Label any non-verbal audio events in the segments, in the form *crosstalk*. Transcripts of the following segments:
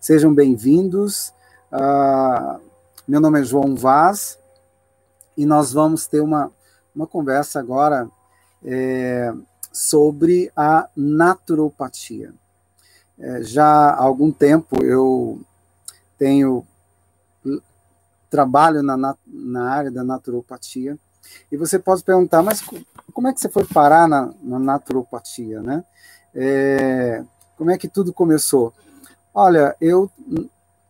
Sejam bem-vindos. Uh, meu nome é João Vaz e nós vamos ter uma, uma conversa agora é, sobre a naturopatia. É, já há algum tempo eu tenho trabalho na, na área da naturopatia e você pode perguntar, mas como é que você foi parar na, na naturopatia, né? É, como é que tudo começou? Olha, eu,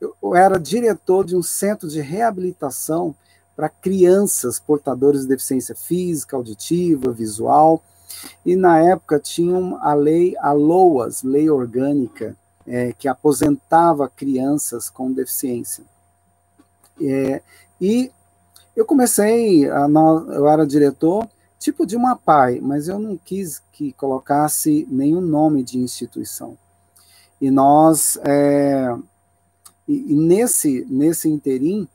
eu era diretor de um centro de reabilitação para crianças portadores de deficiência física, auditiva, visual, e na época tinham a lei ALOAS, lei orgânica, é, que aposentava crianças com deficiência. É, e eu comecei, a, eu era diretor, tipo de uma PAI, mas eu não quis que colocasse nenhum nome de instituição. E nós, é, e, e nesse, nesse interim,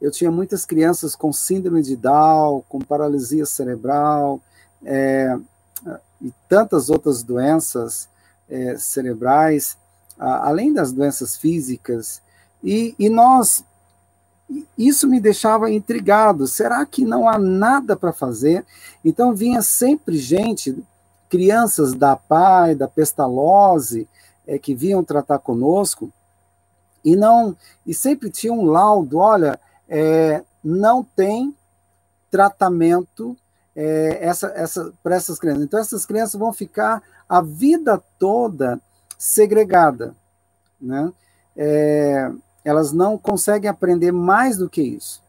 eu tinha muitas crianças com síndrome de Down, com paralisia cerebral, é, e tantas outras doenças é, cerebrais, a, além das doenças físicas, e, e nós isso me deixava intrigado. Será que não há nada para fazer? Então vinha sempre gente, crianças da PAI, da pestalose, é, que vinham tratar conosco, e não e sempre tinha um laudo, olha, é, não tem tratamento é, essa, essa, para essas crianças. Então essas crianças vão ficar a vida toda segregada, né? É, elas não conseguem aprender mais do que isso.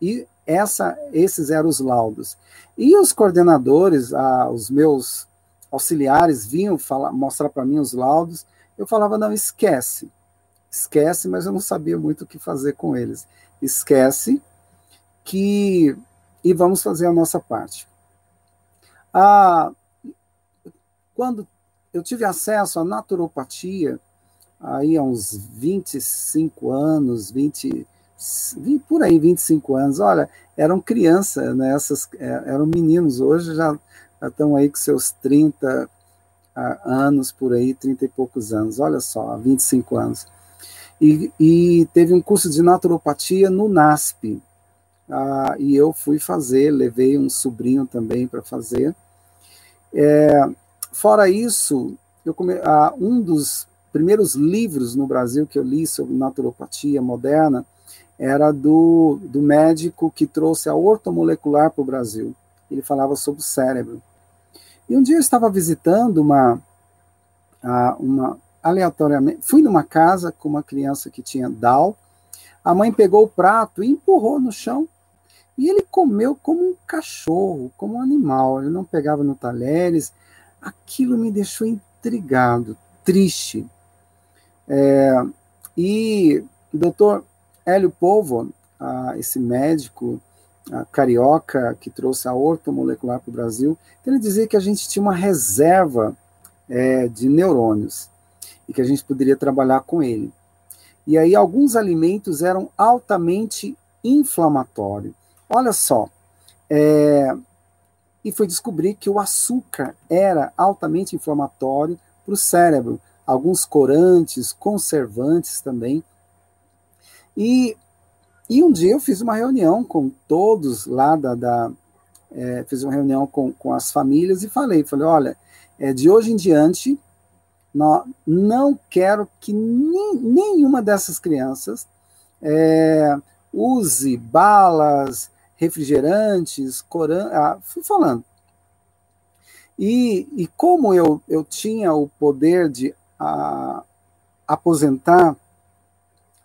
E essa, esses eram os laudos. E os coordenadores, ah, os meus auxiliares, vinham falar, mostrar para mim os laudos. Eu falava, não, esquece. Esquece, mas eu não sabia muito o que fazer com eles. Esquece que. E vamos fazer a nossa parte. Ah, quando eu tive acesso à naturopatia, aí há uns 25 anos, 20, 20 por aí, 25 anos, olha, eram crianças, né, essas, é, eram meninos, hoje já estão aí com seus 30 anos, por aí, 30 e poucos anos, olha só, 25 anos. E, e teve um curso de naturopatia no NASP, ah, e eu fui fazer, levei um sobrinho também para fazer. É, fora isso, eu come, ah, um dos primeiros livros no Brasil que eu li sobre naturopatia moderna era do, do médico que trouxe a ortomolecular para o Brasil. Ele falava sobre o cérebro. E um dia eu estava visitando uma, uma aleatoriamente, fui numa casa com uma criança que tinha Down, a mãe pegou o prato e empurrou no chão, e ele comeu como um cachorro, como um animal, ele não pegava no talheres, aquilo me deixou intrigado, triste, é, e o doutor Hélio Povo, ah, esse médico carioca que trouxe a ortomolecular para o Brasil, ele dizia que a gente tinha uma reserva é, de neurônios e que a gente poderia trabalhar com ele. E aí alguns alimentos eram altamente inflamatórios. Olha só, é, e foi descobrir que o açúcar era altamente inflamatório para o cérebro alguns corantes, conservantes também. E, e um dia eu fiz uma reunião com todos lá da. da é, fiz uma reunião com, com as famílias e falei: falei, olha, é, de hoje em diante, não, não quero que nem, nenhuma dessas crianças é, use balas, refrigerantes, corantes. Ah, fui falando. E, e como eu, eu tinha o poder de a aposentar,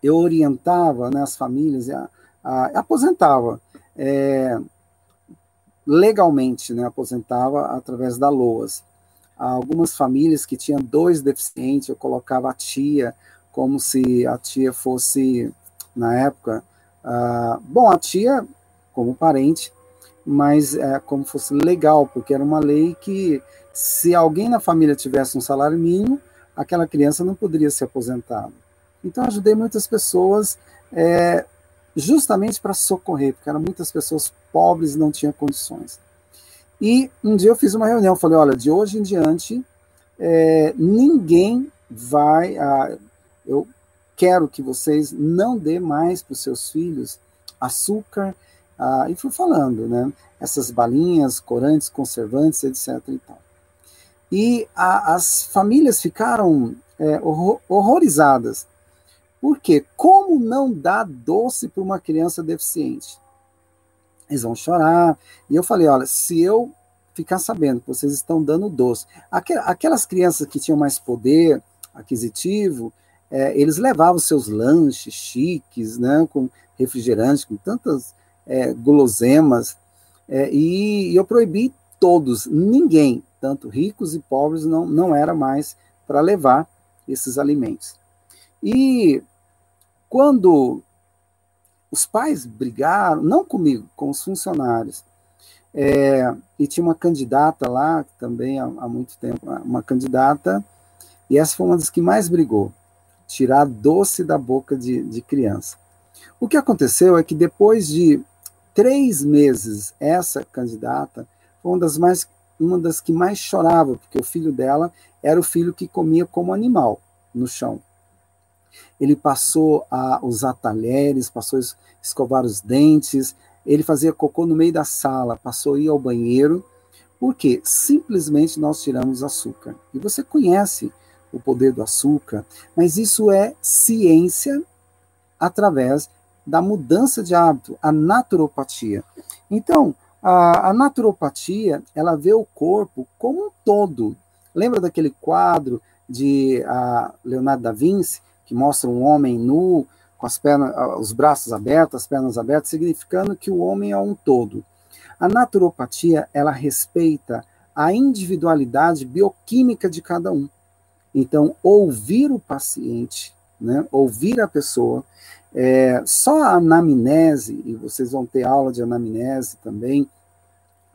eu orientava né, as famílias, a, a, aposentava é, legalmente, né, aposentava através da LOAS. Algumas famílias que tinham dois deficientes, eu colocava a tia, como se a tia fosse, na época, bom, a tia como parente, mas é, como fosse legal, porque era uma lei que se alguém na família tivesse um salário mínimo, aquela criança não poderia ser aposentada. Então, ajudei muitas pessoas é, justamente para socorrer, porque eram muitas pessoas pobres e não tinham condições. E um dia eu fiz uma reunião, falei, olha, de hoje em diante, é, ninguém vai... A, eu quero que vocês não dê mais para os seus filhos açúcar, ah, e fui falando, né? Essas balinhas, corantes, conservantes, etc. E, tal. e a, as famílias ficaram é, horror, horrorizadas. Por quê? Como não dar doce para uma criança deficiente? Eles vão chorar. E eu falei: olha, se eu ficar sabendo que vocês estão dando doce, aquelas crianças que tinham mais poder aquisitivo, é, eles levavam seus lanches chiques, né, com refrigerantes, com tantas é, guloseimas, é, e, eu proibi todos, ninguém, tanto ricos e pobres, não, não era mais para levar esses alimentos. E quando os pais brigaram, não comigo, com os funcionários, é, e tinha uma candidata lá, também há, há, muito tempo, uma candidata, e essa foi uma das que mais brigou, tirar doce da boca de, de criança. O que aconteceu é que depois de três meses, essa candidata foi uma das, mais, uma das que mais chorava, porque o filho dela era o filho que comia como animal no chão. Ele passou a usar talheres, passou a escovar os dentes, ele fazia cocô no meio da sala, passou a ir ao banheiro, porque simplesmente nós tiramos açúcar. E você conhece o poder do açúcar, mas isso é ciência através da mudança de hábito, a naturopatia. Então, a, a naturopatia, ela vê o corpo como um todo. Lembra daquele quadro de a, Leonardo da Vinci, que mostra um homem nu, com as pernas, os braços abertos, as pernas abertas, significando que o homem é um todo. A naturopatia, ela respeita a individualidade bioquímica de cada um. Então, ouvir o paciente, né, ouvir a pessoa, é, só a anamnese, e vocês vão ter aula de anamnese também,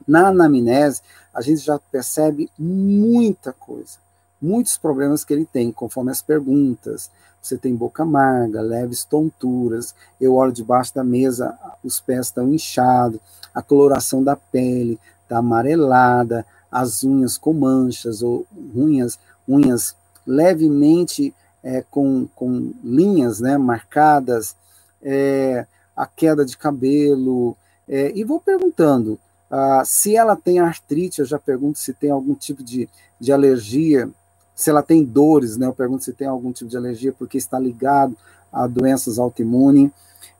na anamnese a gente já percebe muita coisa, muitos problemas que ele tem, conforme as perguntas. Você tem boca amarga, leves tonturas, eu olho debaixo da mesa, os pés estão inchados, a coloração da pele está amarelada, as unhas com manchas ou unhas, unhas levemente é, com, com linhas né, marcadas, é, a queda de cabelo, é, e vou perguntando, ah, se ela tem artrite, eu já pergunto se tem algum tipo de, de alergia, se ela tem dores, né, eu pergunto se tem algum tipo de alergia, porque está ligado a doenças autoimunes.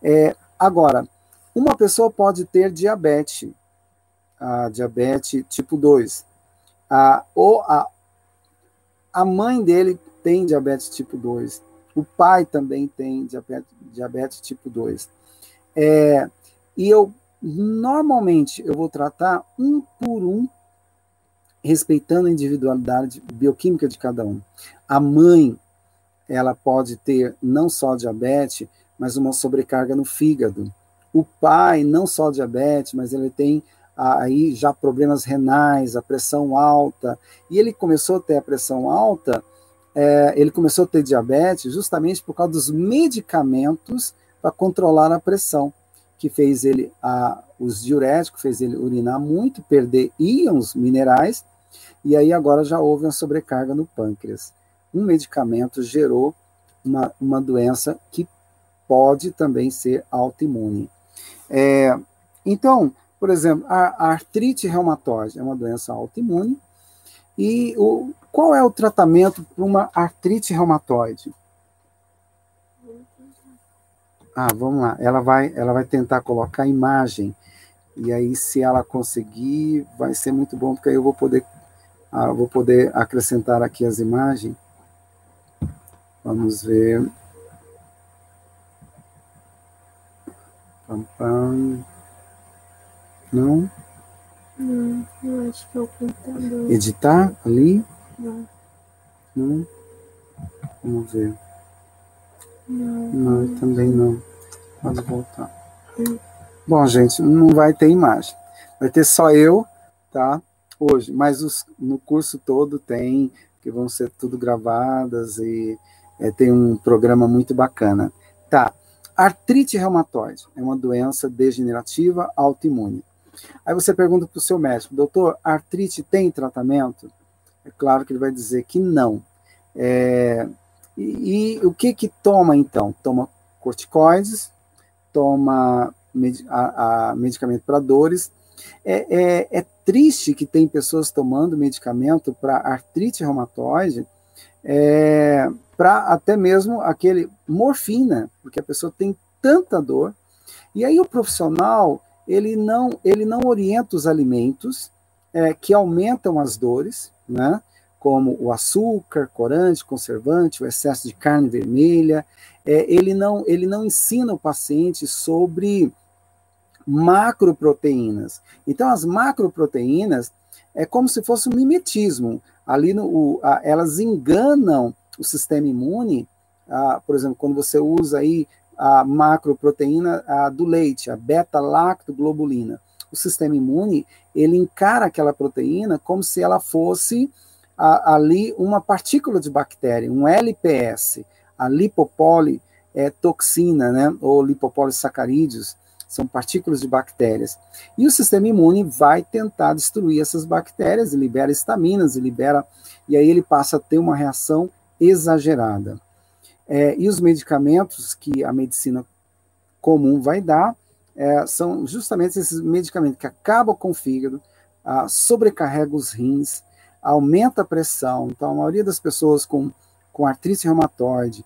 É, agora, uma pessoa pode ter diabetes, a diabetes tipo 2, a, ou a, a mãe dele tem diabetes tipo 2. O pai também tem diabetes, diabetes tipo 2. É, e eu, normalmente, eu vou tratar um por um, respeitando a individualidade bioquímica de cada um. A mãe, ela pode ter não só diabetes, mas uma sobrecarga no fígado. O pai, não só diabetes, mas ele tem aí já problemas renais, a pressão alta, e ele começou a ter a pressão alta é, ele começou a ter diabetes justamente por causa dos medicamentos para controlar a pressão, que fez ele, a, os diuréticos, fez ele urinar muito, perder íons minerais, e aí agora já houve uma sobrecarga no pâncreas. Um medicamento gerou uma, uma doença que pode também ser autoimune. É, então, por exemplo, a, a artrite reumatoide é uma doença autoimune, e o, qual é o tratamento para uma artrite reumatoide? Ah, vamos lá. Ela vai, ela vai tentar colocar a imagem. E aí, se ela conseguir, vai ser muito bom, porque aí eu vou poder, ah, vou poder acrescentar aqui as imagens. Vamos ver. Pam, pam. Não? Não, eu acho que é o computador. Editar ali? Não. Não? Vamos ver. Não. Não, também não. Pode voltar. Bom, gente, não vai ter imagem. Vai ter só eu, tá? Hoje. Mas os, no curso todo tem, que vão ser tudo gravadas e é, tem um programa muito bacana. Tá. Artrite reumatoide é uma doença degenerativa autoimune. Aí você pergunta para o seu médico, doutor, artrite tem tratamento? É claro que ele vai dizer que não. É, E, e o que que toma então? Toma corticoides, toma med a, a medicamento para dores. É, é, é, triste que tem pessoas tomando medicamento para artrite reumatoide, é, para até mesmo aquele morfina, porque a pessoa tem tanta dor. E aí o profissional ele não ele não orienta os alimentos é, que aumentam as dores, né? Como o açúcar, corante, conservante, o excesso de carne vermelha. É, ele, não, ele não ensina o paciente sobre macroproteínas. Então, as macroproteínas é como se fosse um mimetismo. Ali, no, o, a, elas enganam o sistema imune. A, por exemplo, quando você usa aí a macroproteína a, do leite, a beta-lactoglobulina, o sistema imune ele encara aquela proteína como se ela fosse a, ali uma partícula de bactéria, um LPS, a lipopoli é, toxina, né, ou lipopolissacarídeos, são partículas de bactérias. E o sistema imune vai tentar destruir essas bactérias, libera estaminas, libera, e aí ele passa a ter uma reação exagerada. É, e os medicamentos que a medicina comum vai dar é, são justamente esses medicamentos que acabam com o fígado, ah, sobrecarregam os rins, aumenta a pressão. Então, a maioria das pessoas com, com artrite reumatoide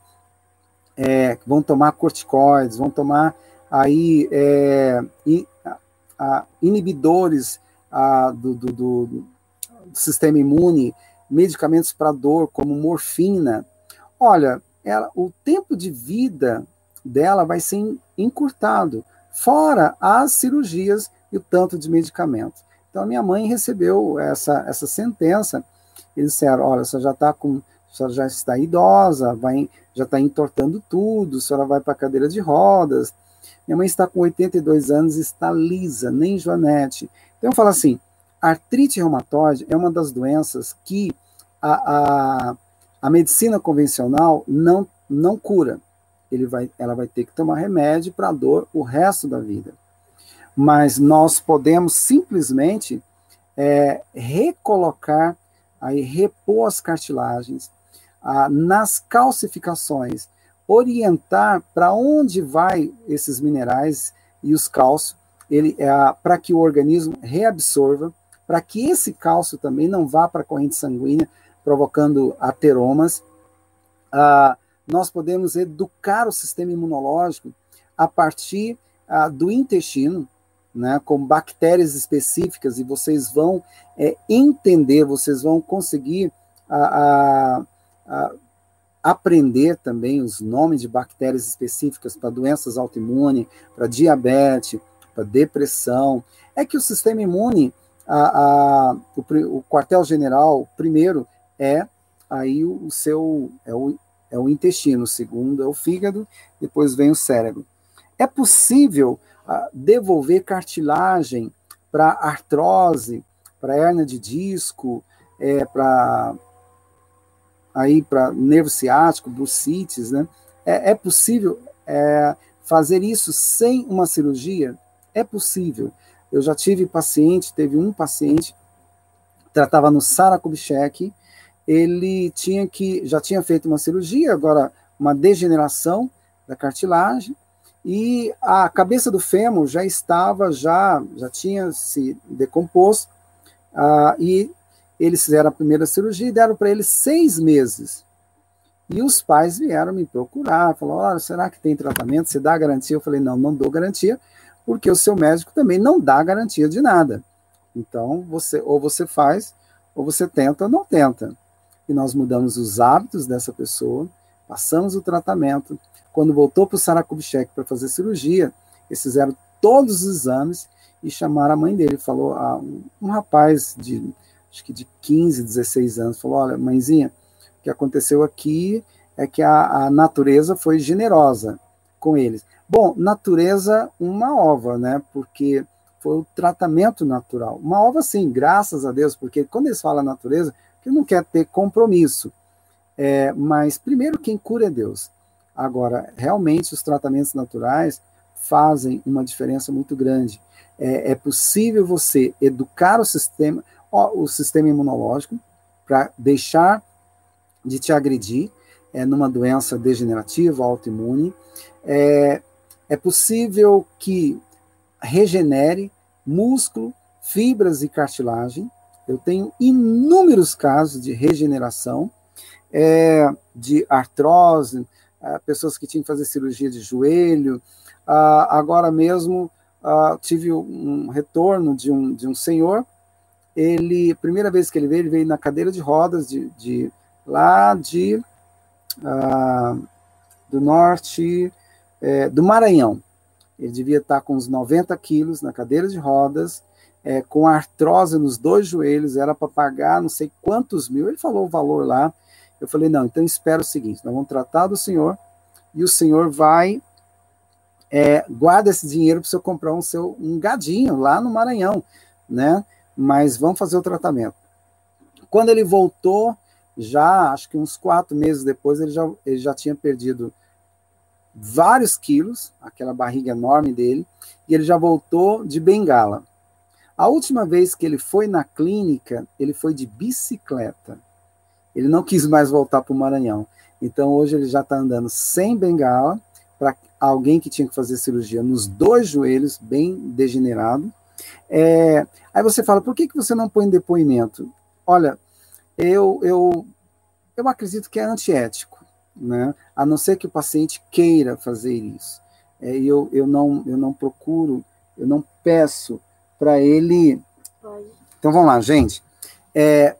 é, vão tomar corticoides, vão tomar aí é, in, a, inibidores a, do, do, do, do, sistema imune, medicamentos para dor, como morfina. Olha, ela, o tempo de vida dela vai ser encurtado, fora as cirurgias e o tanto de medicamentos. Então, minha mãe recebeu essa, essa sentença. Eles disseram: olha, você já está com. A senhora já está idosa, vai, já está entortando tudo, a senhora vai para a cadeira de rodas. Minha mãe está com 82 anos está lisa, nem Joanete. Então eu falo assim: artrite reumatoide é uma das doenças que a, a, a medicina convencional não, não cura. Ele vai, ela vai ter que tomar remédio para a dor o resto da vida mas nós podemos simplesmente é, recolocar, aí, repor as cartilagens ah, nas calcificações, orientar para onde vai esses minerais e os cálcios, ele é, para que o organismo reabsorva, para que esse cálcio também não vá para a corrente sanguínea, provocando ateromas. Ah, nós podemos educar o sistema imunológico a partir ah, do intestino, né, com bactérias específicas, e vocês vão é, entender, vocês vão conseguir a, a, a aprender também os nomes de bactérias específicas para doenças autoimunes, para diabetes, para depressão. É que o sistema imune, a, o, o quartel-general, primeiro, é aí o, o seu é o, é o intestino, o segundo é o fígado, depois vem o cérebro. É possível devolver cartilagem para artrose, para hernia de disco, é, para aí para nervo ciático, bursites, né? É, é possível é, fazer isso sem uma cirurgia? É possível. Eu já tive paciente, teve um paciente tratava no Sara Kubitschek, ele tinha que já tinha feito uma cirurgia, agora uma degeneração da cartilagem, e a cabeça do fêmur já estava, já, já tinha se decomposto, uh, e eles fizeram a primeira cirurgia e deram para ele seis meses. E os pais vieram me procurar, falaram, será que tem tratamento? Você dá garantia? Eu falei, não, não dou garantia, porque o seu médico também não dá garantia de nada. Então, você ou você faz, ou você tenta ou não tenta. E nós mudamos os hábitos dessa pessoa, passamos o tratamento, quando voltou para o Sarakubchek para fazer cirurgia, eles fizeram todos os exames e chamaram a mãe dele. Falou, a um, um rapaz de, acho que de 15, 16 anos, falou, olha, mãezinha, o que aconteceu aqui é que a, a natureza foi generosa com eles. Bom, natureza, uma ova, né? Porque foi o tratamento natural. Uma ova, sim, graças a Deus, porque quando eles falam natureza, que não quer ter compromisso. É, mas primeiro quem cura é Deus. Agora, realmente, os tratamentos naturais fazem uma diferença muito grande. É, é possível você educar o sistema, o sistema imunológico para deixar de te agredir. é, numa doença degenerativa, autoimune. É, é possível que regenere músculo, fibras e cartilagem. Eu tenho inúmeros casos de regeneração, é, de artrose, é, pessoas que tinham que fazer cirurgia de joelho. Ah, agora mesmo ah, tive um retorno de um, de um senhor. Ele, primeira vez que ele veio, ele veio na cadeira de rodas de, de lá de ah, do norte é, do Maranhão. Ele devia estar com uns 90 quilos na cadeira de rodas, é, com artrose nos dois joelhos, era para pagar não sei quantos mil. Ele falou o valor lá. Eu falei, não, então espera o seguinte: nós vamos tratar do senhor e o senhor vai. É, guarda esse dinheiro para você comprar um seu um gadinho lá no Maranhão, né? Mas vamos fazer o tratamento. Quando ele voltou, já acho que uns quatro meses depois, ele já, ele já tinha perdido vários quilos, aquela barriga enorme dele, e ele já voltou de bengala. A última vez que ele foi na clínica, ele foi de bicicleta. Ele não quis mais voltar para o Maranhão. Então hoje ele já está andando sem bengala, para alguém que tinha que fazer cirurgia nos dois joelhos, bem degenerado. É, aí você fala, por que, que você não põe depoimento? Olha, eu, eu, eu acredito que é antiético né? a não ser que o paciente queira fazer isso. É, eu, eu, não, eu não procuro, eu não peço para ele. Então vamos lá, gente. É,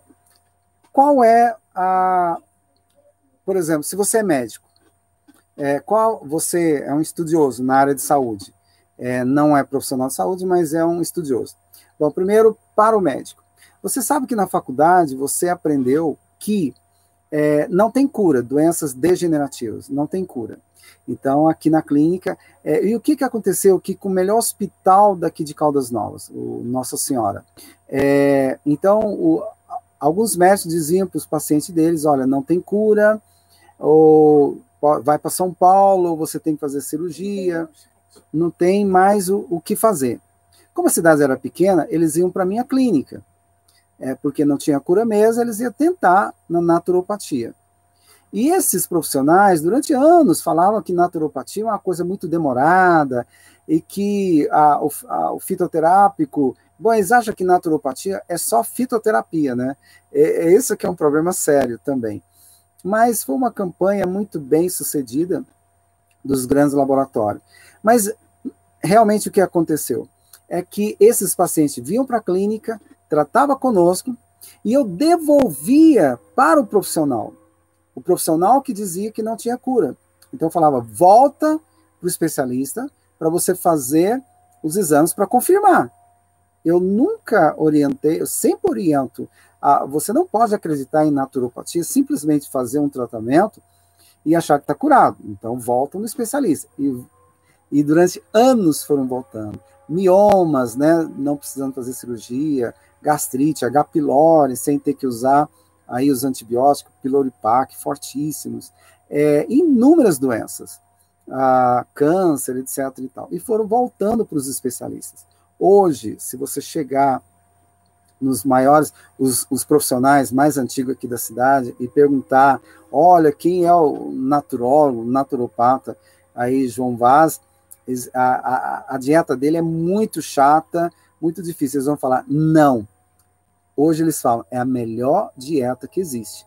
qual é a. Por exemplo, se você é médico, é, qual você é um estudioso na área de saúde? É, não é profissional de saúde, mas é um estudioso. Bom, primeiro, para o médico. Você sabe que na faculdade você aprendeu que é, não tem cura, doenças degenerativas, não tem cura. Então, aqui na clínica, é, e o que, que aconteceu aqui com o melhor hospital daqui de Caldas Novas, o Nossa Senhora? É, então, o, alguns médicos diziam para os pacientes deles, olha, não tem cura, ou vai para São Paulo, você tem que fazer cirurgia, não tem mais o, o que fazer. Como a cidade era pequena, eles iam para a minha clínica é, porque não tinha cura mesmo, eles iam tentar na naturopatia. E esses profissionais, durante anos, falavam que naturopatia é uma coisa muito demorada e que a, o, a, o fitoterápico. Bom, eles acham que naturopatia é só fitoterapia, né? É, é esse que é um problema sério também. Mas foi uma campanha muito bem sucedida dos grandes laboratórios. Mas realmente o que aconteceu é que esses pacientes vinham para a clínica, tratava conosco e eu devolvia para o profissional. O profissional que dizia que não tinha cura. Então eu falava: volta para o especialista para você fazer os exames para confirmar. Eu nunca orientei, eu sempre oriento. A, você não pode acreditar em naturopatia, simplesmente fazer um tratamento e achar que está curado. Então volta no especialista. E, e durante anos foram voltando. Miomas, né, não precisando fazer cirurgia, gastrite, H. pylori, sem ter que usar aí os antibióticos, piloripac, fortíssimos, é, inúmeras doenças, ah, câncer, etc. E, tal, e foram voltando para os especialistas. Hoje, se você chegar nos maiores, os, os, profissionais mais antigos aqui da cidade e perguntar, olha, quem é o naturólogo, naturopata, aí João Vaz, a, a, a dieta dele é muito chata, muito difícil. Eles vão falar, não, Hoje eles falam, é a melhor dieta que existe.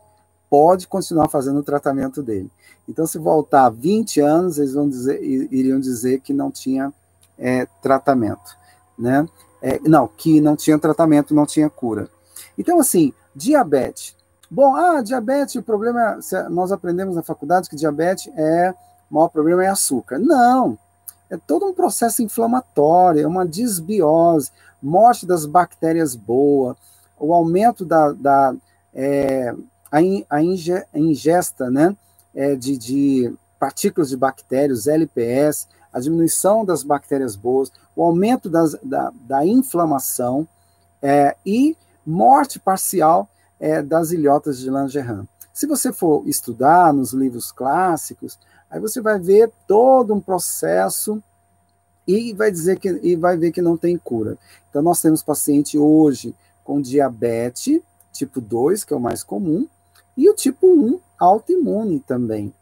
Pode continuar fazendo o tratamento dele. Então, se voltar 20 anos, eles vão dizer, iriam dizer que não tinha é, tratamento, né? É, não, que não tinha tratamento, não tinha cura. Então, assim, diabetes. Bom, ah, diabetes, o problema, é, nós aprendemos na faculdade que diabetes é, o maior problema é açúcar. Não, é todo um processo inflamatório, é uma desbiose, morte das bactérias boas, o aumento da, da é, a, in, a, ingesta né, é, de, de partículas de bactérias, LPS, a diminuição das bactérias boas, o aumento das, da, da inflamação é, e morte parcial é, das ilhotas de Langerhans. Se você for estudar nos livros clássicos, aí você vai ver todo um processo e vai dizer que e vai ver que não tem cura. Então nós temos paciente hoje com diabetes tipo 2, que é o mais comum, e o tipo 1 autoimune também.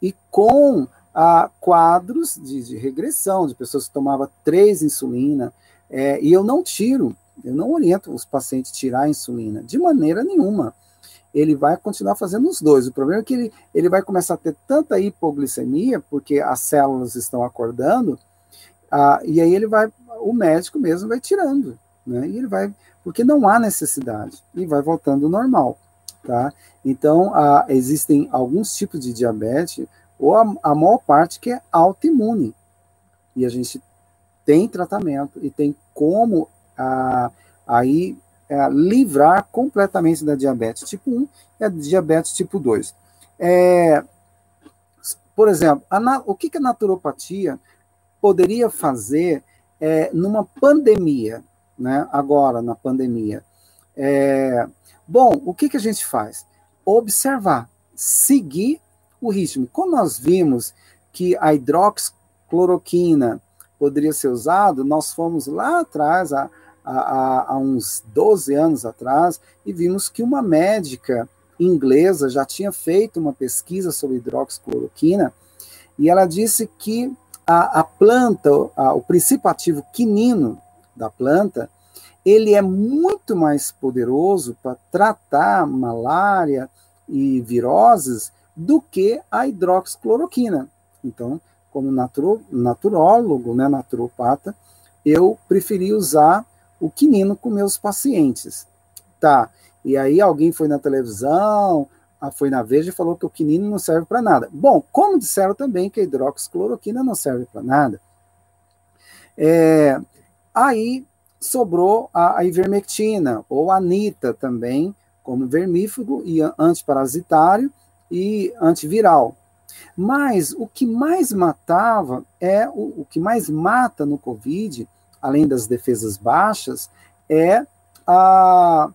E com ah, quadros de, de, regressão, de pessoas que tomavam três insulina, é, e eu não tiro, eu não oriento os pacientes a tirar a insulina, de maneira nenhuma. Ele vai continuar fazendo os dois. O problema é que ele, ele vai começar a ter tanta hipoglicemia, porque as células estão acordando, ah, e aí ele vai, o médico mesmo vai tirando, né? E ele vai, porque não há necessidade, e vai voltando normal, tá? Então, ah, existem alguns tipos de diabetes, ou a, a maior parte que é autoimune, e a gente tem tratamento e tem como ah, aí é, livrar completamente da diabetes tipo 1 e a diabetes tipo 2. É, por exemplo, a, o que, que a naturopatia poderia fazer é, numa pandemia, né? agora na pandemia? É, bom, o que, que a gente faz? Observar, seguir o ritmo. Como nós vimos que a hidroxicloroquina poderia ser usado, nós fomos lá atrás, há, há, há uns 12 anos atrás, e vimos que uma médica inglesa já tinha feito uma pesquisa sobre hidroxicloroquina, e ela disse que a, a planta, a, o princípio ativo quinino da planta, ele é muito mais poderoso para tratar malária e viroses do que a hidroxicloroquina. Então, como naturo, naturólogo, né, naturopata, eu preferi usar o quinino com meus pacientes. Tá, e aí alguém foi na televisão, foi na Veja e falou que o quinino não serve para nada. Bom, como disseram também que a hidroxicloroquina não serve para nada. É, aí sobrou a, a, ivermectina, ou a anita também, como vermífugo e antiparasitário e antiviral. Mas o que mais matava é o, o que mais mata no Covid, além das defesas baixas, é a,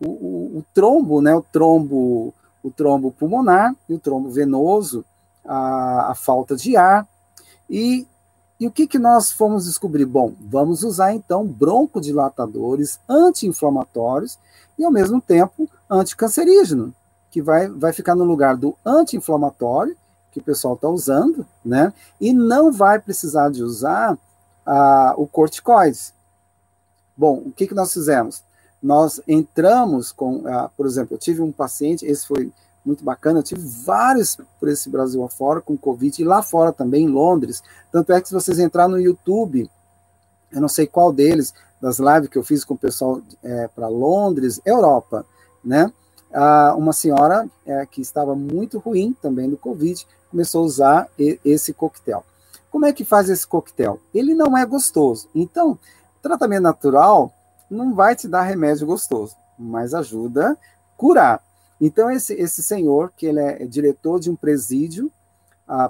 o, o, o trombo, né? O trombo, o trombo pulmonar e o trombo venoso, a, a falta de ar. E, e o que, que nós fomos descobrir? Bom, vamos usar então broncodilatadores anti-inflamatórios e, ao mesmo tempo, anticancerígeno, que vai, vai ficar no lugar do anti-inflamatório que o pessoal está usando, né? E não vai precisar de usar ah, o corticoide. Bom, o que, que nós fizemos? Nós entramos com, ah, por exemplo, eu tive um paciente, esse foi muito bacana, eu tive vários por esse Brasil afora com Covid, e lá fora também, em Londres. Tanto é que se vocês entrar no YouTube, eu não sei qual deles, das lives que eu fiz com o pessoal é, para Londres, Europa, né? Uma senhora é, que estava muito ruim também do Covid, começou a usar esse coquetel. Como é que faz esse coquetel? Ele não é gostoso. Então, tratamento natural não vai te dar remédio gostoso, mas ajuda a curar. Então, esse, esse senhor, que ele é diretor de um presídio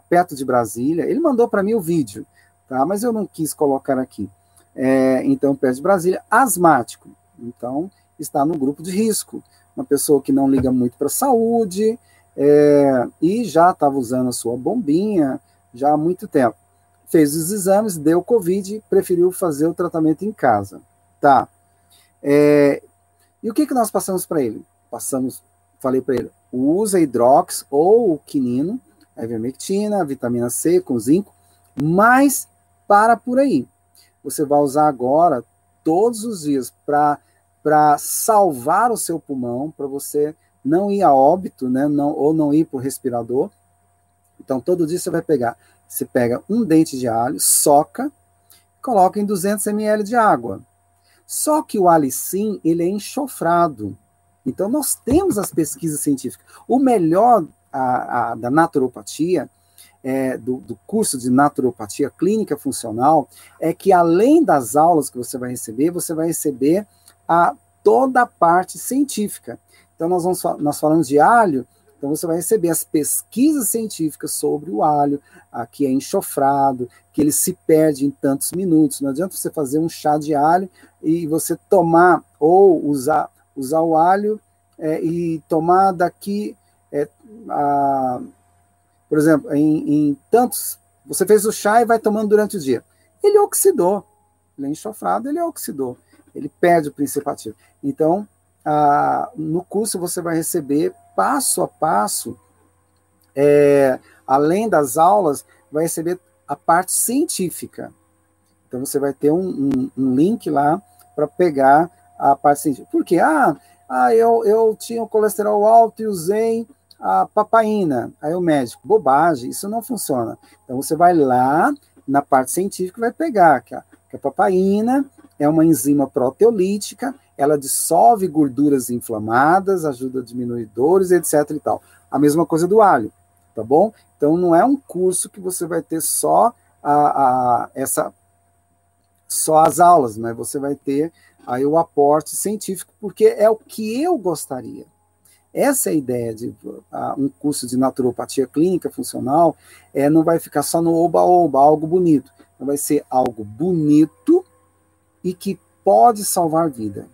perto de Brasília, ele mandou para mim o vídeo, tá? mas eu não quis colocar aqui. É, então, perto de Brasília, asmático. Então, está no grupo de risco. Uma pessoa que não liga muito para a saúde, é, e já estava usando a sua bombinha já há muito tempo. Fez os exames, deu Covid, preferiu fazer o tratamento em casa. Tá. É, e o que, que nós passamos para ele? Passamos, falei para ele, usa hidrox ou quinino, ivermectina, vitamina C com zinco, mas para por aí. Você vai usar agora todos os dias para salvar o seu pulmão, para você não ir a óbito, né, não, ou não ir para o respirador. Então, todo dia você vai pegar, você pega um dente de alho, soca, coloca em 200 ml de água. Só que o alicim, ele é enxofrado. Então, nós temos as pesquisas científicas. O melhor a, a, da naturopatia, é, do, do, curso de naturopatia clínica funcional, é que além das aulas que você vai receber, você vai receber a toda a parte científica. Então, nós, vamos, nós falamos de alho, então você vai receber as pesquisas científicas sobre o alho, que é enxofrado, que ele se perde em tantos minutos. Não adianta você fazer um chá de alho e você tomar ou usar, usar o alho é, e tomar daqui, é, a, por exemplo, em, em tantos. Você fez o chá e vai tomando durante o dia. Ele oxidou. Ele é enxofrado, ele oxidou. Ele perde o princípio ativo. Então, ah, no curso você vai receber passo a passo, é, além das aulas, vai receber a parte científica. Então você vai ter um, um, um link lá para pegar a parte científica. Por quê? Ah, ah eu, eu tinha o colesterol alto e usei a papaina. Aí o médico, bobagem, isso não funciona. Então você vai lá na parte científica e vai pegar que a, que a papaina é uma enzima proteolítica, ela dissolve gorduras inflamadas, ajuda a diminuir dores, etc. e tal. A mesma coisa do alho, tá bom? Então não é um curso que você vai ter só a, a essa só as aulas, mas você vai ter aí o aporte científico, porque é o que eu gostaria. Essa é a ideia de uh, um curso de naturopatia clínica funcional, é, não vai ficar só no oba-oba, algo bonito. Vai ser algo bonito e que pode salvar vida,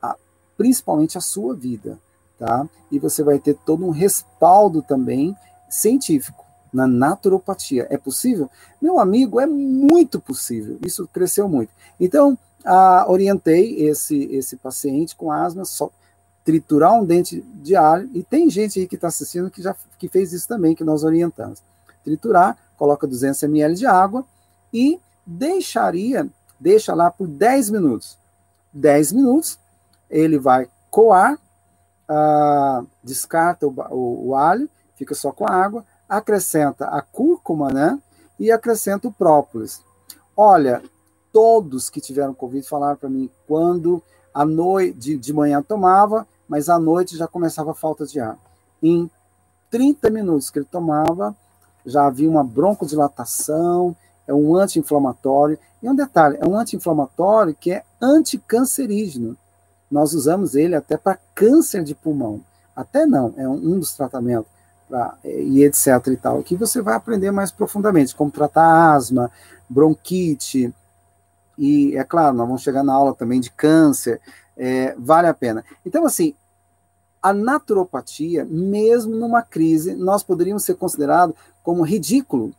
a, principalmente a sua vida, tá? E você vai ter todo um respaldo também científico na naturopatia. É possível? Meu amigo, é muito possível. Isso cresceu muito. Então, orientei esse, esse paciente com asma, só, triturar um dente de alho, e tem gente aí que está assistindo que já que fez isso também, que nós orientamos. Triturar, coloca 200 ml de água e deixaria, deixa lá por 10 minutos. 10 minutos, ele vai coar, uh, descarta o, o, o, alho, fica só com a água, acrescenta a cúrcuma, né? E acrescenta o própolis. Olha, todos que tiveram Covid falaram para mim quando à noite, de, de manhã tomava, mas à noite já começava a falta de ar. Em 30 minutos que ele tomava, já havia uma broncodilatação, é um anti-inflamatório. E um detalhe, é um anti-inflamatório que é anticancerígeno. Nós usamos ele até para câncer de pulmão. Até não, é um, um dos tratamentos. Pra, e etc e tal, que você vai aprender mais profundamente, como tratar asma, bronquite, e é claro, nós vamos chegar na aula também de câncer, é, vale a pena. Então, assim, a naturopatia, mesmo numa crise, nós poderíamos ser considerados como ridículo,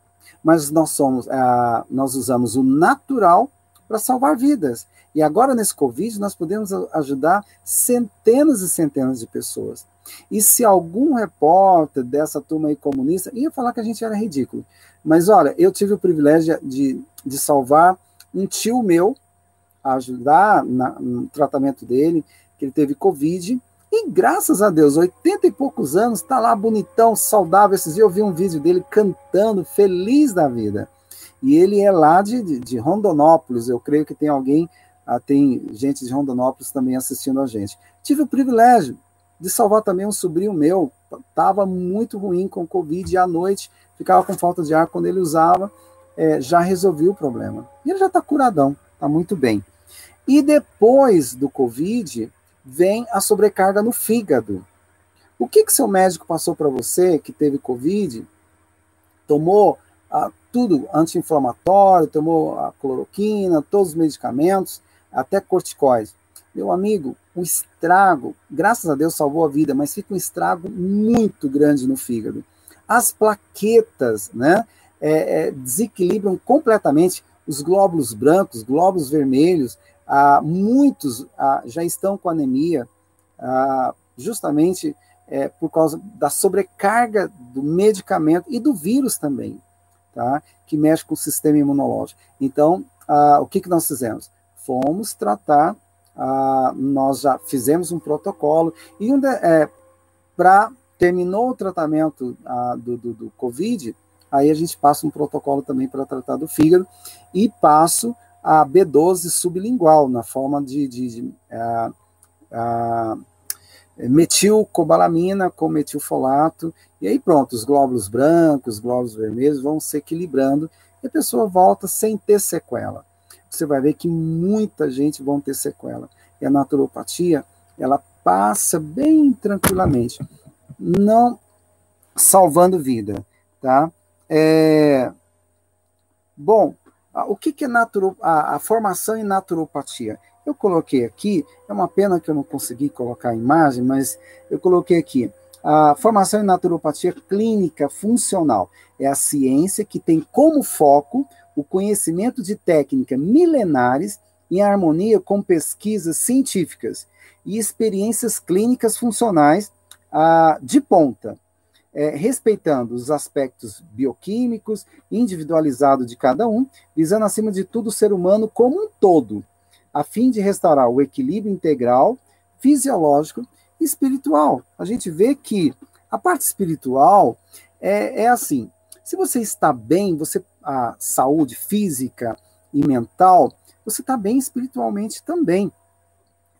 mas nós somos, é, nós usamos o natural para salvar vidas. E agora, nesse Covid, nós podemos ajudar centenas e centenas de pessoas. E se algum repórter dessa turma aí comunista ia falar que a gente era ridículo. Mas olha, eu tive o privilégio de, de salvar um tio meu ajudar na, no tratamento dele, que ele teve Covid, e graças a Deus, 80 e poucos anos, está lá bonitão, saudável. Esses dias eu vi um vídeo dele cantando, feliz da vida. E ele é lá de, de, Rondonópolis, eu creio que tem alguém, ah, tem gente de Rondonópolis também assistindo a gente. Tive o privilégio de salvar também um sobrinho meu, estava muito ruim com Covid, e à noite ficava com falta de ar quando ele usava, é, já resolveu o problema. E ele já está curadão, está muito bem. E depois do Covid, vem a sobrecarga no fígado. O que, que seu médico passou para você que teve Covid? Tomou ah, tudo anti-inflamatório, tomou a cloroquina, todos os medicamentos, até corticóides. Meu amigo, o estrago, graças a Deus salvou a vida, mas fica um estrago muito grande no fígado. As plaquetas, né? é, é, desequilibram completamente os glóbulos brancos, glóbulos vermelhos. Ah, muitos ah, já estão com anemia, ah, justamente é, por causa da sobrecarga do medicamento e do vírus também, tá? que mexe com o sistema imunológico. Então, ah, o que, que nós fizemos? Fomos tratar, ah, nós já fizemos um protocolo, e um é, para terminou o tratamento ah, do, do, do Covid, Aí a gente passa um protocolo também para tratar do fígado e passo a B12 sublingual na forma de, de, de a, a metilcobalamina com metilfolato, e aí pronto, os glóbulos brancos, os glóbulos vermelhos vão se equilibrando e a pessoa volta sem ter sequela. Você vai ver que muita gente vão ter sequela. E a naturopatia, ela passa bem tranquilamente, não salvando vida, tá? É... Bom, o que, que é naturo... a, a formação em naturopatia? Eu coloquei aqui, é uma pena que eu não consegui colocar a imagem, mas eu coloquei aqui. A formação em naturopatia clínica funcional é a ciência que tem como foco o conhecimento de técnicas milenares em harmonia com pesquisas científicas e experiências clínicas funcionais ah, de ponta, é, respeitando os aspectos bioquímicos, individualizado de cada um, visando acima de tudo o ser humano como um todo, a fim de restaurar o equilíbrio integral, fisiológico e espiritual. A gente vê que a parte espiritual é, é assim: se você está bem, você a saúde física e mental, você está bem espiritualmente também.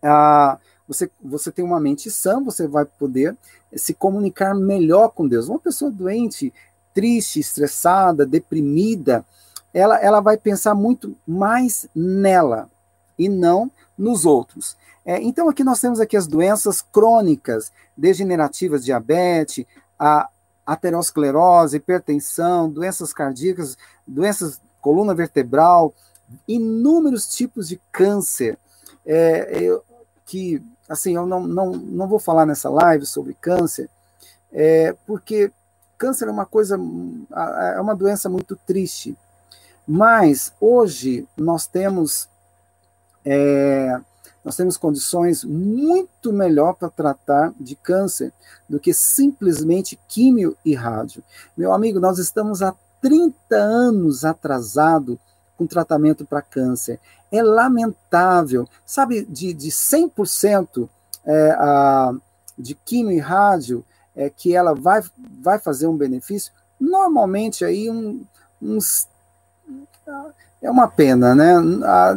Ah, você, você tem uma mente sã, você vai poder se comunicar melhor com Deus. Uma pessoa doente, triste, estressada, deprimida, ela, ela vai pensar muito mais nela e não nos outros. É, então, aqui nós temos aqui as doenças crônicas, degenerativas, diabetes, a aterosclerose, hipertensão, doenças cardíacas, doenças coluna vertebral, inúmeros tipos de câncer. É, eu, que, assim, eu não, não, não vou falar nessa live sobre câncer, é, porque câncer é uma coisa, é uma doença muito triste. Mas hoje nós temos é, nós temos condições muito melhor para tratar de câncer do que simplesmente químio e rádio. Meu amigo, nós estamos há 30 anos atrasado com tratamento para câncer. É lamentável. Sabe, de, de 100% é, a, de químio e rádio é, que ela vai, vai fazer um benefício, normalmente aí um, uns é uma pena, né?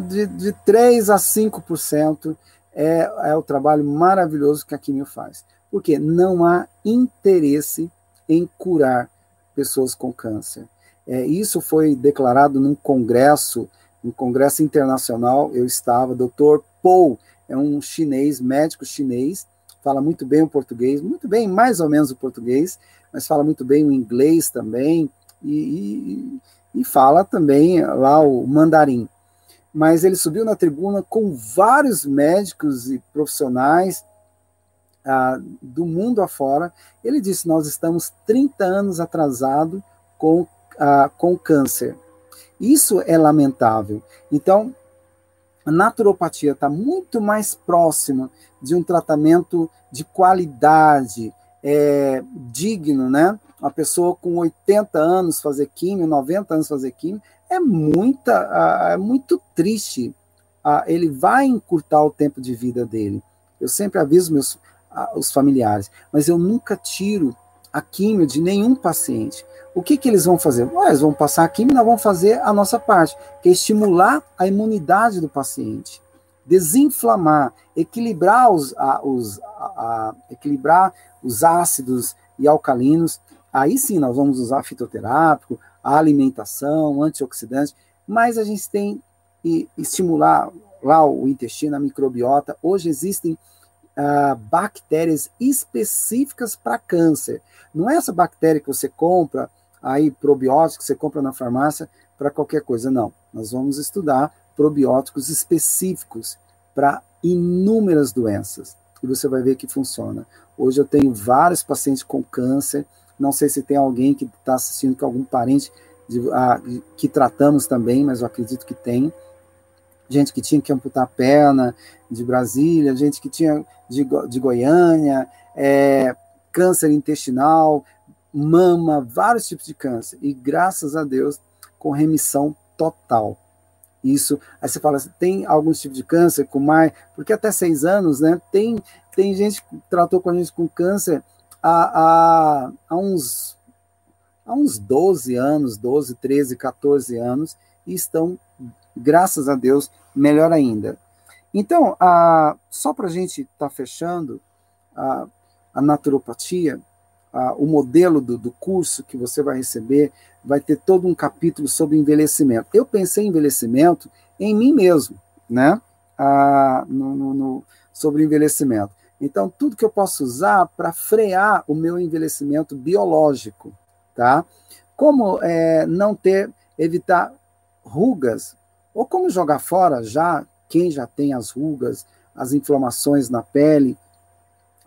De, de 3 a 5% é, é o trabalho maravilhoso que a quimio faz. Porque não há interesse em curar pessoas com câncer. É, isso foi declarado num congresso, um congresso internacional. Eu estava, Dr. Paul, é um chinês, médico chinês, fala muito bem o português, muito bem, mais ou menos o português, mas fala muito bem o inglês também. E, e fala também lá o mandarim. Mas ele subiu na tribuna com vários médicos e profissionais ah, do mundo afora. Ele disse: Nós estamos 30 anos atrasados com, com câncer. Isso é lamentável. Então, a naturopatia está muito mais próxima de um tratamento de qualidade, é, digno, né? Uma pessoa com 80 anos fazer químio, 90 anos fazer químio, é muita, é muito triste. Ele vai encurtar o tempo de vida dele. Eu sempre aviso meus os familiares, mas eu nunca tiro a químio de nenhum paciente. O que, que eles vão fazer? eles vão passar a químio e nós vamos fazer a nossa parte, que é estimular a imunidade do paciente, desinflamar, equilibrar os, a, os, a, a, equilibrar os ácidos e alcalinos Aí sim nós vamos usar fitoterápico, a alimentação, antioxidante, mas a gente tem que estimular lá o intestino, a microbiota. Hoje existem uh, bactérias específicas para câncer. Não é essa bactéria que você compra, aí probiótico que você compra na farmácia para qualquer coisa, não. Nós vamos estudar probióticos específicos para inúmeras doenças e você vai ver que funciona. Hoje eu tenho vários pacientes com câncer não sei se tem alguém que está assistindo, é algum parente de, a, que tratamos também, mas eu acredito que tem. Gente que tinha que amputar a perna de Brasília, gente que tinha de, de Goiânia, é, câncer intestinal, mama, vários tipos de câncer. E graças a Deus, com remissão total. Isso, aí você fala, tem alguns tipos de câncer com mais, porque até seis anos, né? Tem, tem gente que tratou com a gente com câncer há, há, há, uns, há uns 12 anos, 12, 13, 14 anos, e estão, graças a Deus, melhor ainda. Então, a, só para a gente estar tá fechando, a, a naturopatia, a, o modelo do, do curso que você vai receber vai ter todo um capítulo sobre envelhecimento. Eu pensei em envelhecimento em mim mesmo, né? Ah, no, no, no, sobre envelhecimento. Então, tudo que eu posso usar para frear o meu envelhecimento biológico, tá? Como é, não ter, evitar rugas, ou como jogar fora já, quem já tem as rugas, as inflamações na pele,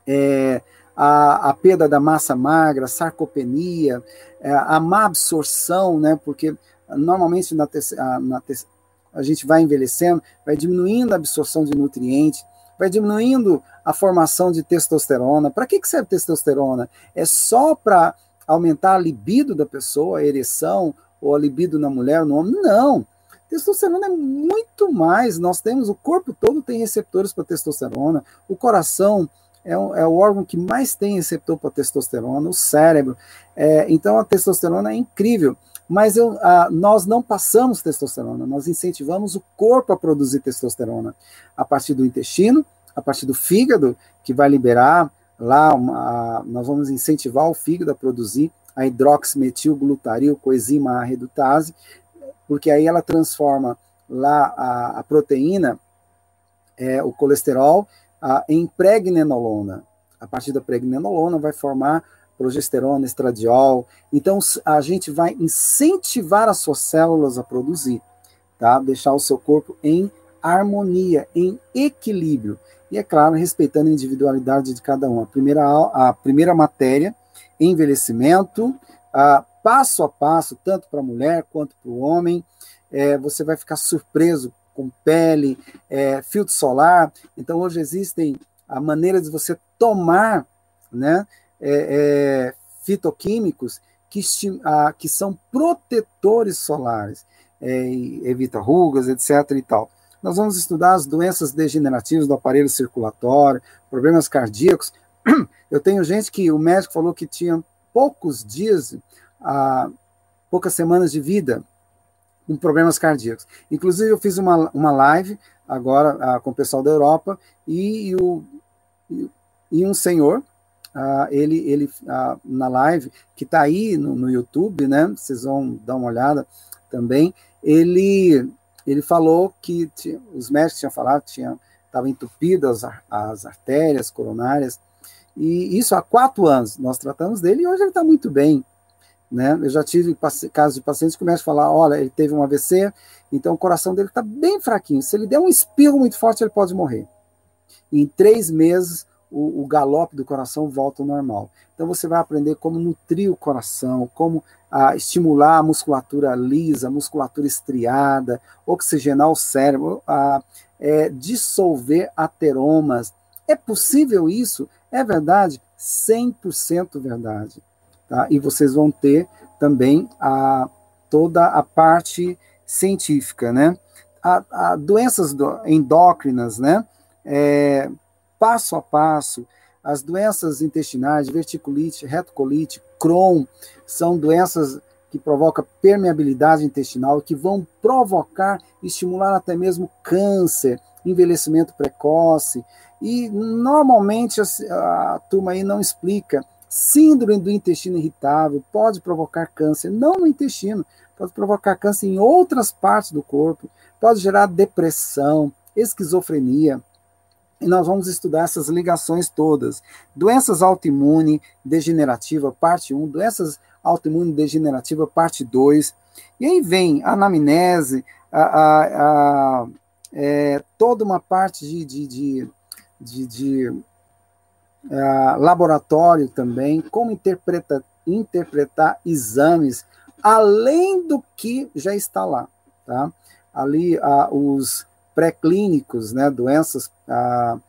é, a, a, perda da massa magra, sarcopenia, é, a má absorção, né? Porque normalmente na, te, a, na te, a gente vai envelhecendo, vai diminuindo a absorção de nutrientes vai diminuindo a formação de testosterona. Para que, que serve testosterona? É só para aumentar a libido da pessoa, a ereção, ou a libido na mulher, no homem? Não. Testosterona é muito mais. Nós temos, o corpo todo tem receptores para testosterona, o coração é, o, é o órgão que mais tem receptor para testosterona, o cérebro. É, então a testosterona é incrível. Mas eu, a, nós não passamos testosterona, nós incentivamos o corpo a produzir testosterona a partir do intestino, a partir do fígado, que vai liberar lá, uma, nós vamos incentivar o fígado a produzir a hidroximetilglutaril coenzima A redutase, porque aí ela transforma lá a, a proteína, é, o colesterol, a, em pregnenolona. A partir da pregnenolona vai formar progesterona, estradiol. Então a gente vai incentivar as suas células a produzir, tá? Deixar o seu corpo em harmonia, em equilíbrio. E é claro, respeitando a individualidade de cada um. A primeira, a primeira matéria, envelhecimento, a, passo a passo, tanto para a mulher quanto para o homem. É, você vai ficar surpreso com pele, é, filtro solar. Então, hoje existem a maneira de você tomar né, é, é fitoquímicos que, a, que são protetores solares, é, evita rugas, etc. e tal. Nós vamos estudar as doenças degenerativas do aparelho circulatório, problemas cardíacos. *clears throat* Eu tenho gente que o médico falou que tinha poucos dias a poucas semanas de vida com problemas cardíacos. Inclusive, eu fiz uma, uma live agora a, com o pessoal da Europa e, e, o, e, um senhor, uh, ele, ele uh, na live, que está aí no, no, YouTube, né? Vocês vão dar uma olhada também. Ele, ele falou que tinha, os médicos tinham falado que tinha, estava entupido as, as artérias coronárias, e isso há quatro anos. Nós tratamos dele e hoje ele está muito bem. Né? Eu já tive casos de pacientes que começam a falar: olha, ele teve um AVC, então o coração dele está bem fraquinho. Se ele der um espirro muito forte, ele pode morrer. Em três meses, o, o, galope do coração volta ao normal. Então você vai aprender como nutrir o coração, como ah, estimular a musculatura lisa, a musculatura estriada, oxigenar o cérebro, ah, é, dissolver ateromas. É possível isso? É verdade? 100% verdade. Tá? E vocês vão ter também a, toda a parte científica, né? A, a doenças do, endócrinas, né? É, passo a passo, as doenças intestinais, verticulite, retocolite, Crohn, são doenças que provocam permeabilidade intestinal, que vão provocar, estimular até mesmo câncer, envelhecimento precoce. E normalmente a, a turma aí não explica Síndrome do intestino irritável pode provocar câncer, não no intestino, pode provocar câncer em outras partes do corpo, pode gerar depressão, esquizofrenia. E nós vamos estudar essas ligações todas. Doenças autoimune degenerativa, parte 1, doenças autoimune degenerativa, parte 2. E aí vem a anamnese, a, a, a é, toda uma parte de, de, de, de, de uh, laboratório também, como interpreta, interpretar exames, além do que já está lá. Tá? Ali, uh, os pré-clínicos, né, doenças uh,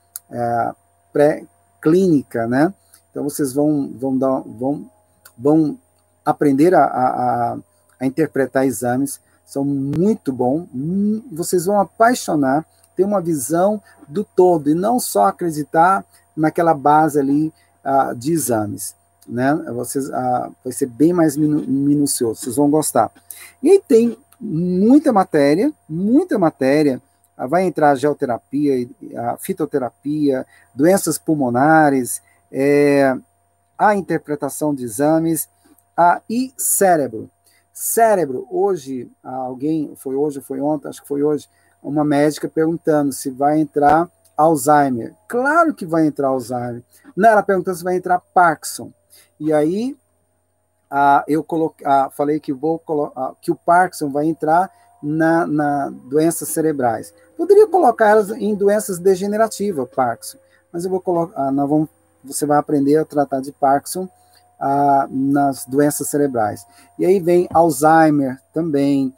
pré-clínica, né? Então, vocês vão, vão, dar, vão, vão aprender a, a, a interpretar exames, são muito bom, hum, vocês vão apaixonar, ter uma visão do todo, e não só acreditar naquela base ali uh, de exames. Né? Vocês, uh, vai ser bem mais minu minucioso, vocês vão gostar. E tem muita matéria, muita matéria. Uh, vai entrar geoterapia, a fitoterapia, doenças pulmonares, é, a interpretação de exames a, e cérebro. Cérebro, hoje, alguém, foi hoje, foi ontem, acho que foi hoje, uma médica perguntando se vai entrar Alzheimer. Claro que vai entrar Alzheimer. Não, ela perguntou se vai entrar Parkinson. E aí ah, eu coloquei, ah, falei que vou ah, que o Parkinson vai entrar na, na doenças cerebrais. Poderia colocar elas em doenças degenerativas, Parkinson, mas eu vou colocar, nós vamos, você vai aprender a tratar de Parkinson nas doenças cerebrais. E aí vem Alzheimer também,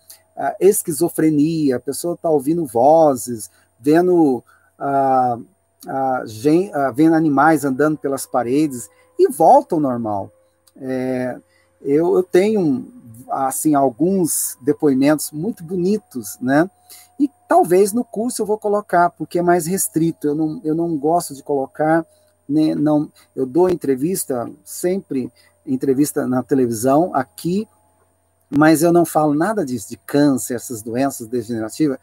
esquizofrenia, a pessoa está ouvindo vozes, vendo ah, gen, ah, vendo animais andando pelas paredes e volta ao normal. É, eu, eu tenho assim alguns depoimentos muito bonitos, né? E talvez no curso eu vou colocar, porque é mais restrito. Eu não, eu não gosto de colocar, né, não, eu dou entrevista sempre entrevista na televisão aqui, mas eu não falo nada disso de câncer, essas doenças degenerativas,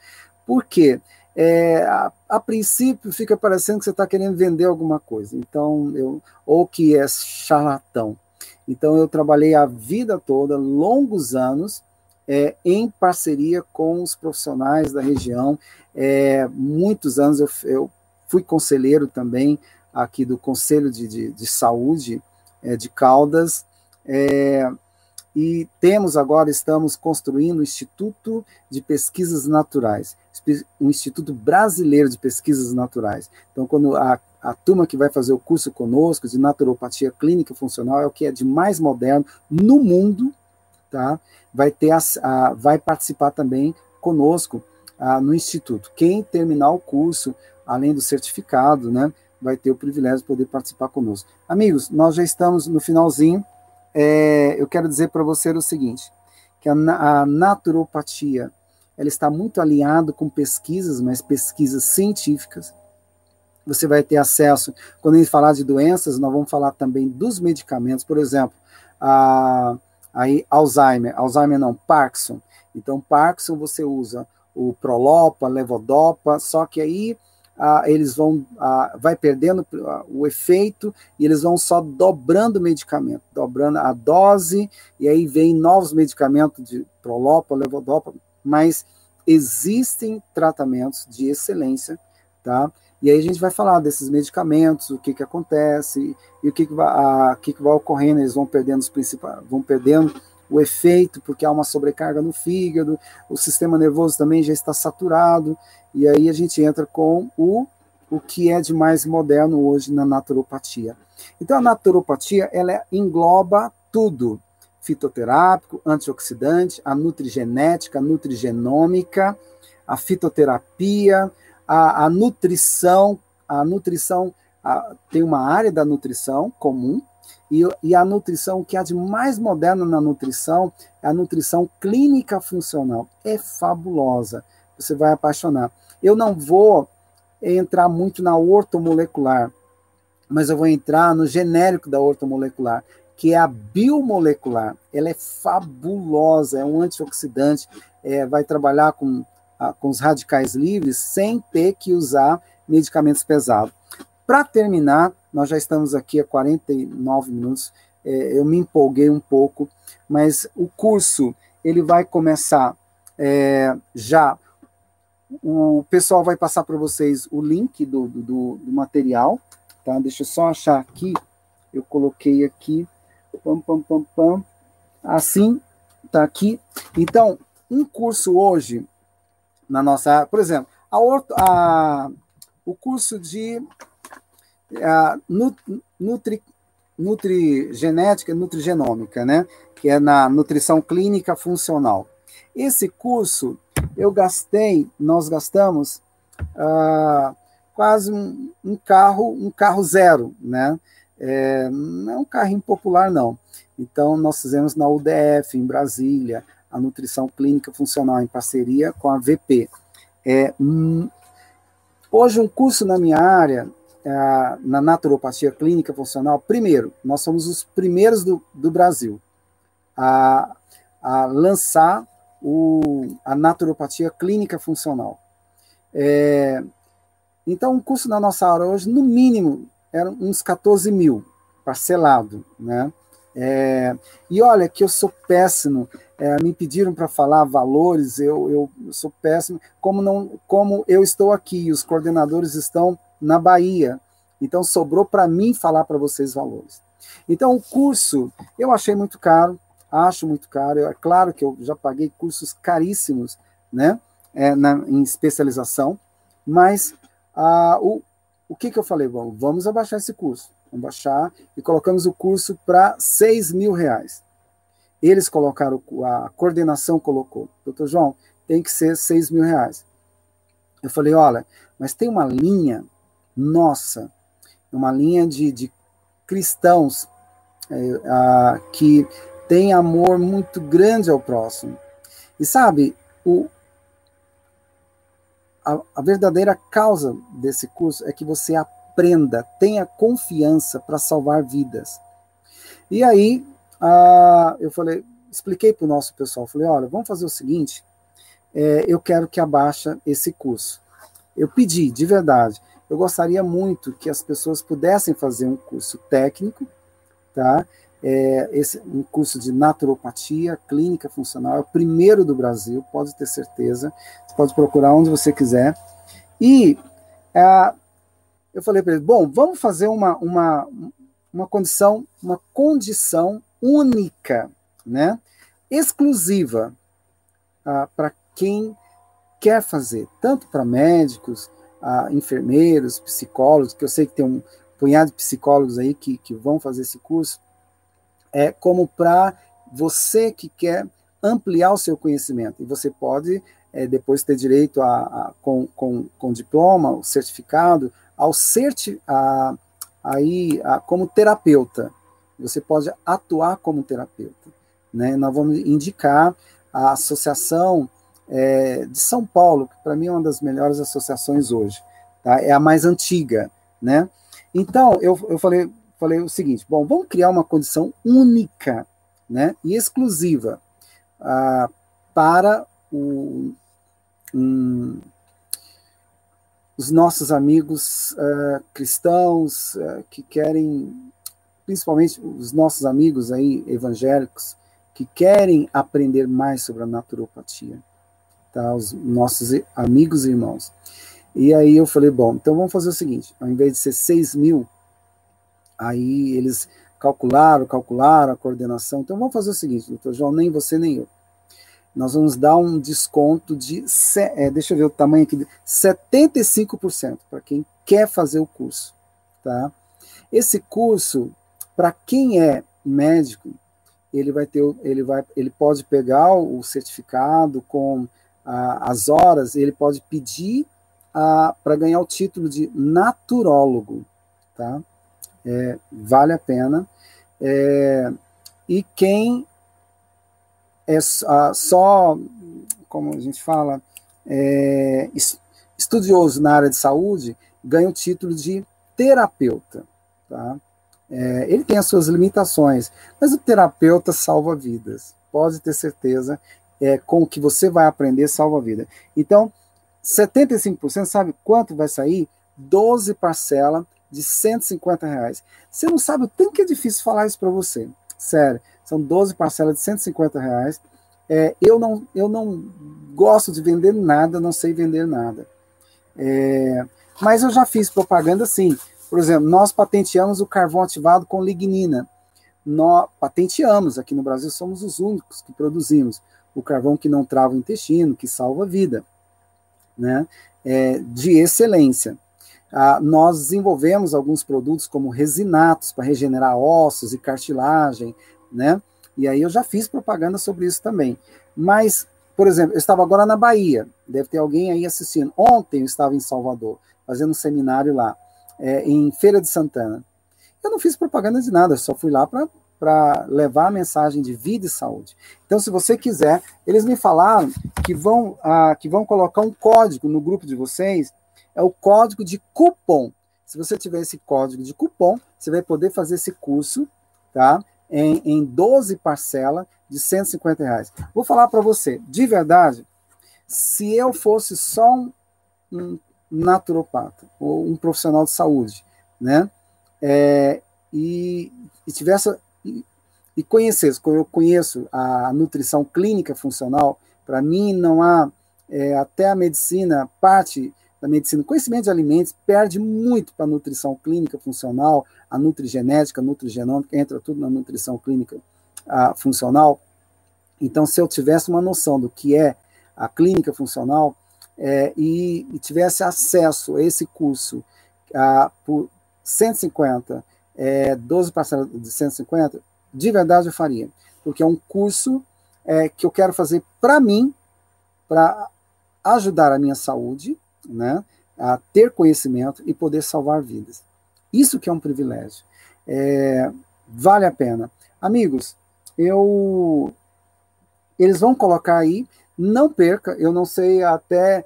porque é, a, a, princípio fica parecendo que você está querendo vender alguma coisa, então eu ou que é charlatão. Então, eu trabalhei a vida toda, longos anos, é, em parceria com os profissionais da região. É, muitos anos eu, eu, fui conselheiro também aqui do Conselho de, de, de Saúde é, de Caldas. É, e temos agora, estamos construindo o Instituto de Pesquisas Naturais, um Instituto Brasileiro de Pesquisas Naturais. Então, quando a a turma que vai fazer o curso conosco de naturopatia clínica funcional é o que é de mais moderno no mundo, tá? Vai ter a, a vai participar também conosco a, no instituto. Quem terminar o curso, além do certificado, né, vai ter o privilégio de poder participar conosco. Amigos, nós já estamos no finalzinho. É, eu quero dizer para você o seguinte, que a, a naturopatia ela está muito alinhada com pesquisas, mas pesquisas científicas, você vai ter acesso, quando a gente falar de doenças, nós vamos falar também dos medicamentos, por exemplo, a, aí Alzheimer, Alzheimer não, Parkinson. Então, Parkinson você usa o Prolopa, Levodopa, só que aí eles vão, vai perdendo o efeito e eles vão só dobrando o medicamento, dobrando a dose, e aí vem novos medicamentos de Prolopa, Levodopa, mas existem tratamentos de excelência, tá? E aí a gente vai falar desses medicamentos, o que, que acontece e o que, que, vai, a, que, que vai ocorrendo, eles vão perdendo os principais, vão perdendo o efeito, porque há uma sobrecarga no fígado, o sistema nervoso também já está saturado, e aí a gente entra com o, o que é de mais moderno hoje na naturopatia. Então a naturopatia, ela engloba tudo, fitoterápico, antioxidante, a nutrigenética, a nutrigenômica, a fitoterapia, a, a nutrição, a nutrição a, tem uma área da nutrição comum, e, e, a nutrição que há de mais moderna na nutrição é a nutrição clínica funcional. É fabulosa. Você vai apaixonar. Eu não vou entrar muito na ortomolecular, mas eu vou entrar no genérico da ortomolecular, que é a biomolecular. Ela é fabulosa, é um antioxidante, é, vai trabalhar com com os radicais livres sem ter que usar medicamentos pesados. Para terminar, nós já estamos aqui há 49 minutos, é, eu me empolguei um pouco, mas o curso ele vai começar é, já. O pessoal vai passar para vocês o link do, do, do, material, tá? Deixa eu só achar aqui. Eu coloquei aqui. Pam, pam, pam, pam. Assim, tá aqui. Então, um curso hoje na nossa, por exemplo, a, a, o curso de a, nutri, nutrigenética, nutrigenômica, né, que é na nutrição clínica funcional. Esse curso eu gastei, nós gastamos ah, quase um, um, carro, um carro zero, né? É, não é um carro impopular, não. Então, nós fizemos na UDF, em Brasília, a nutrição clínica funcional em parceria com a VP. É, hum, hoje, um curso na minha área, é, na naturopatia clínica funcional, primeiro, nós somos os primeiros do, do Brasil a, a lançar o, a naturopatia clínica funcional. É, então, um curso na nossa área hoje, no mínimo, era uns 14 mil, parcelado, né? É, e olha que eu sou péssimo. É, me pediram para falar valores, eu, eu, sou péssimo. Como, não, como eu estou aqui, os coordenadores estão na Bahia, então sobrou para mim falar para vocês valores. Então, o curso eu achei muito caro, acho muito caro. É claro que eu já paguei cursos caríssimos né, é, na, em especialização, mas ah, o, o que, que eu falei? Bom, vamos abaixar esse curso. Vamos baixar e colocamos o curso para 6 mil reais. Eles colocaram, a coordenação colocou, doutor João, tem que ser 6 mil reais. Eu falei, olha, mas tem uma linha nossa, uma linha de, de cristãos é, a, que tem amor muito grande ao próximo. E sabe, o, a, a verdadeira causa desse curso é que você aprenda, tenha confiança para salvar vidas. E aí, eu falei, expliquei para o nosso pessoal, falei, olha, vamos fazer o seguinte, é, eu quero que abaixa esse curso. Eu pedi, de verdade, eu gostaria muito que as pessoas pudessem fazer um curso técnico, tá? É, esse, um curso de naturopatia clínica funcional, é o primeiro do Brasil, pode ter certeza. Você pode procurar onde você quiser. E é, eu falei para ele: bom, vamos fazer uma, uma, uma condição, uma condição única, né? exclusiva ah, para quem quer fazer, tanto para médicos, enfermeiros, psicólogos, que eu sei que tem um punhado de psicólogos aí que, que vão fazer esse curso, é como para você que quer ampliar o seu conhecimento. E você pode é, depois ter direito a, a, com, com, com diploma, o certificado, ao certi, a, aí, a, como terapeuta. Você pode atuar como terapeuta. Né? Nós vamos indicar a Associação é, de São Paulo, que para mim é uma das melhores associações hoje. Tá? É a mais antiga. Né? Então, eu, eu falei, falei o seguinte: bom, vamos criar uma condição única né, e exclusiva ah, para o, um, os nossos amigos uh, cristãos uh, que querem, principalmente os nossos amigos aí evangélicos, que querem aprender mais sobre a naturopatia, tá? Os nossos amigos e irmãos. E aí eu falei, bom, então vamos fazer o seguinte, ao invés de ser 6 mil, Aí eles calcularam, calcularam a coordenação. Então vamos fazer o seguinte, doutor João, nem você nem eu. Nós vamos dar um desconto de, é, deixa eu ver o tamanho aqui, 75% para quem quer fazer o curso. Tá? Esse curso, para quem é médico, ele vai ter, ele vai, ele pode pegar o certificado com a, as horas, ele pode pedir para ganhar o título de naturólogo, tá? É, vale a pena. É, e quem é só, como a gente fala, é, estudioso na área de saúde, ganha o título de terapeuta. Tá? É, ele tem as suas limitações, mas o terapeuta salva vidas. Pode ter certeza, é, com o que você vai aprender, salva vida. Então, 75%, sabe quanto vai sair? 12 parcelas de 150 reais. Você não sabe o tanto que é difícil falar isso para você. Sério, são 12 parcelas de 150 reais. É, eu, não, eu não gosto de vender nada, não sei vender nada. É, mas eu já fiz propaganda assim. Por exemplo, nós patenteamos o carvão ativado com lignina. Nós patenteamos, aqui no Brasil somos os únicos que produzimos o carvão que não trava o intestino, que salva a vida, né? É, de excelência. Ah, nós desenvolvemos alguns produtos como resinatos para regenerar ossos e cartilagem, né? E aí eu já fiz propaganda sobre isso também. Mas, por exemplo, eu estava agora na Bahia, deve ter alguém aí assistindo. Ontem eu estava em Salvador, fazendo um seminário lá, é, em Feira de Santana. Eu não fiz propaganda de nada, só fui lá para levar a mensagem de vida e saúde. Então, se você quiser, eles me falaram que vão, ah, que vão colocar um código no grupo de vocês é o código de cupom. Se você tiver esse código de cupom, você vai poder fazer esse curso, tá? Em, em 12 parcelas de 150 reais. Vou falar para você, de verdade, se eu fosse só um, um naturopata ou um profissional de saúde, né? É, e, e tivesse e, e conhecesse, eu conheço a nutrição clínica funcional, para mim não há é, até a medicina parte da medicina, conhecimento de alimentos perde muito para a nutrição clínica funcional, a nutrigenética, a nutrigenômica, entra tudo na nutrição clínica a, funcional. Então, se eu tivesse uma noção do que é a clínica funcional é, e, e, tivesse acesso a esse curso a, por 150, é, 12 parcelas de 150, de verdade eu faria, porque é um curso é, que eu quero fazer para mim, para ajudar a minha saúde, né? a ter conhecimento e poder salvar vidas. Isso que é um privilégio. É, vale a pena. Amigos, eu eles vão colocar aí, não perca, eu não sei até,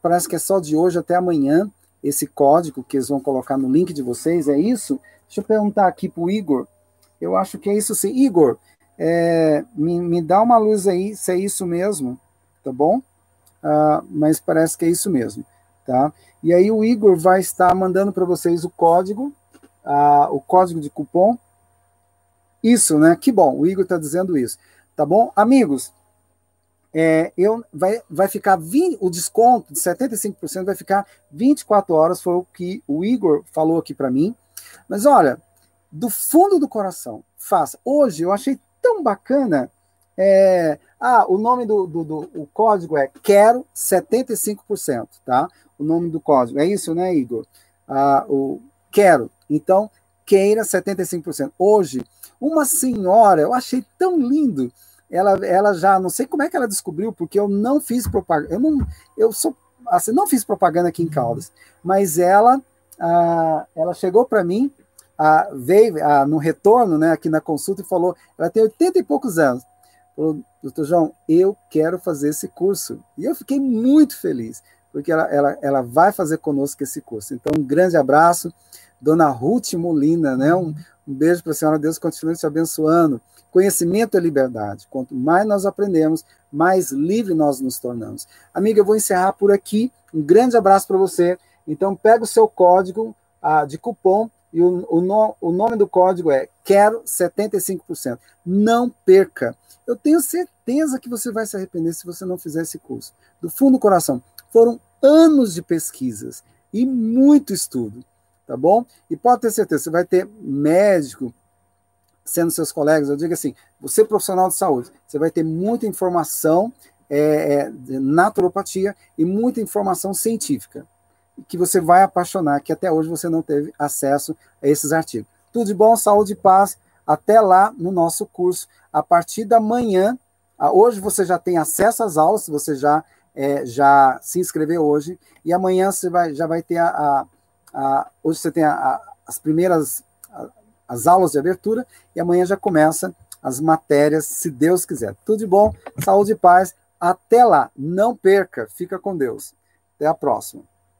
parece que é só de hoje até amanhã, esse código que eles vão colocar no link de vocês, é isso? Deixa eu perguntar aqui para o Igor, eu acho que é isso sim. Igor, é, me, me dá uma luz aí se é isso mesmo, tá bom? Uh, mas parece que é isso mesmo, tá? E aí o Igor vai estar mandando para vocês o código, uh, o código de cupom. Isso, né? Que bom, o Igor está dizendo isso, tá bom? Amigos, é, eu, vai, vai ficar 20, o desconto de 75% vai ficar 24 horas, foi o que o Igor falou aqui para mim. Mas olha, do fundo do coração, faça. Hoje eu achei tão bacana. É, ah, o nome do, do, do, o código é quero 75%, tá? O nome do código. É isso, né, Igor? Ah, o quero. Então, queira 75%. Hoje, uma senhora, eu achei tão lindo. Ela, ela já, não sei como é que ela descobriu, porque eu não fiz propaganda. Eu não, eu sou, assim, não fiz propaganda aqui em Caldas, mas ela, ah, ela chegou para mim a, veio a, no retorno, né, aqui na consulta, e falou: ela tem 80 e poucos anos. Falou, doutor João, eu quero fazer esse curso. E eu fiquei muito feliz, porque ela, ela, ela vai fazer conosco esse curso. Então, um grande abraço, dona Ruth Molina, né? Um, um beijo para a senhora, Deus continue te abençoando. Conhecimento é liberdade. Quanto mais nós aprendemos, mais livre nós nos tornamos. Amiga, eu vou encerrar por aqui. Um grande abraço para você. Então, pega o seu código ah, de cupom e o, o, no, o nome do código é Quero 75%. Não perca. Eu tenho certeza que você vai se arrepender se você não fizer esse curso. Do fundo do coração. Foram anos de pesquisas e muito estudo, tá bom? E pode ter certeza, você vai ter médico sendo seus colegas. Eu digo assim, você é profissional de saúde, você vai ter muita informação é, é de naturopatia e muita informação científica que você vai apaixonar, que até hoje você não teve acesso a esses artigos. Tudo de bom, saúde e paz. Até lá no nosso curso. A partir da manhã, hoje você já tem acesso às aulas, você já, é, já se inscreveu hoje, e amanhã você vai, já vai ter a. a, a hoje você tem a, as primeiras as aulas de abertura, e amanhã já começa as matérias, se Deus quiser. Tudo de bom, saúde e paz. Até lá. Não perca. Fica com Deus. Até a próxima.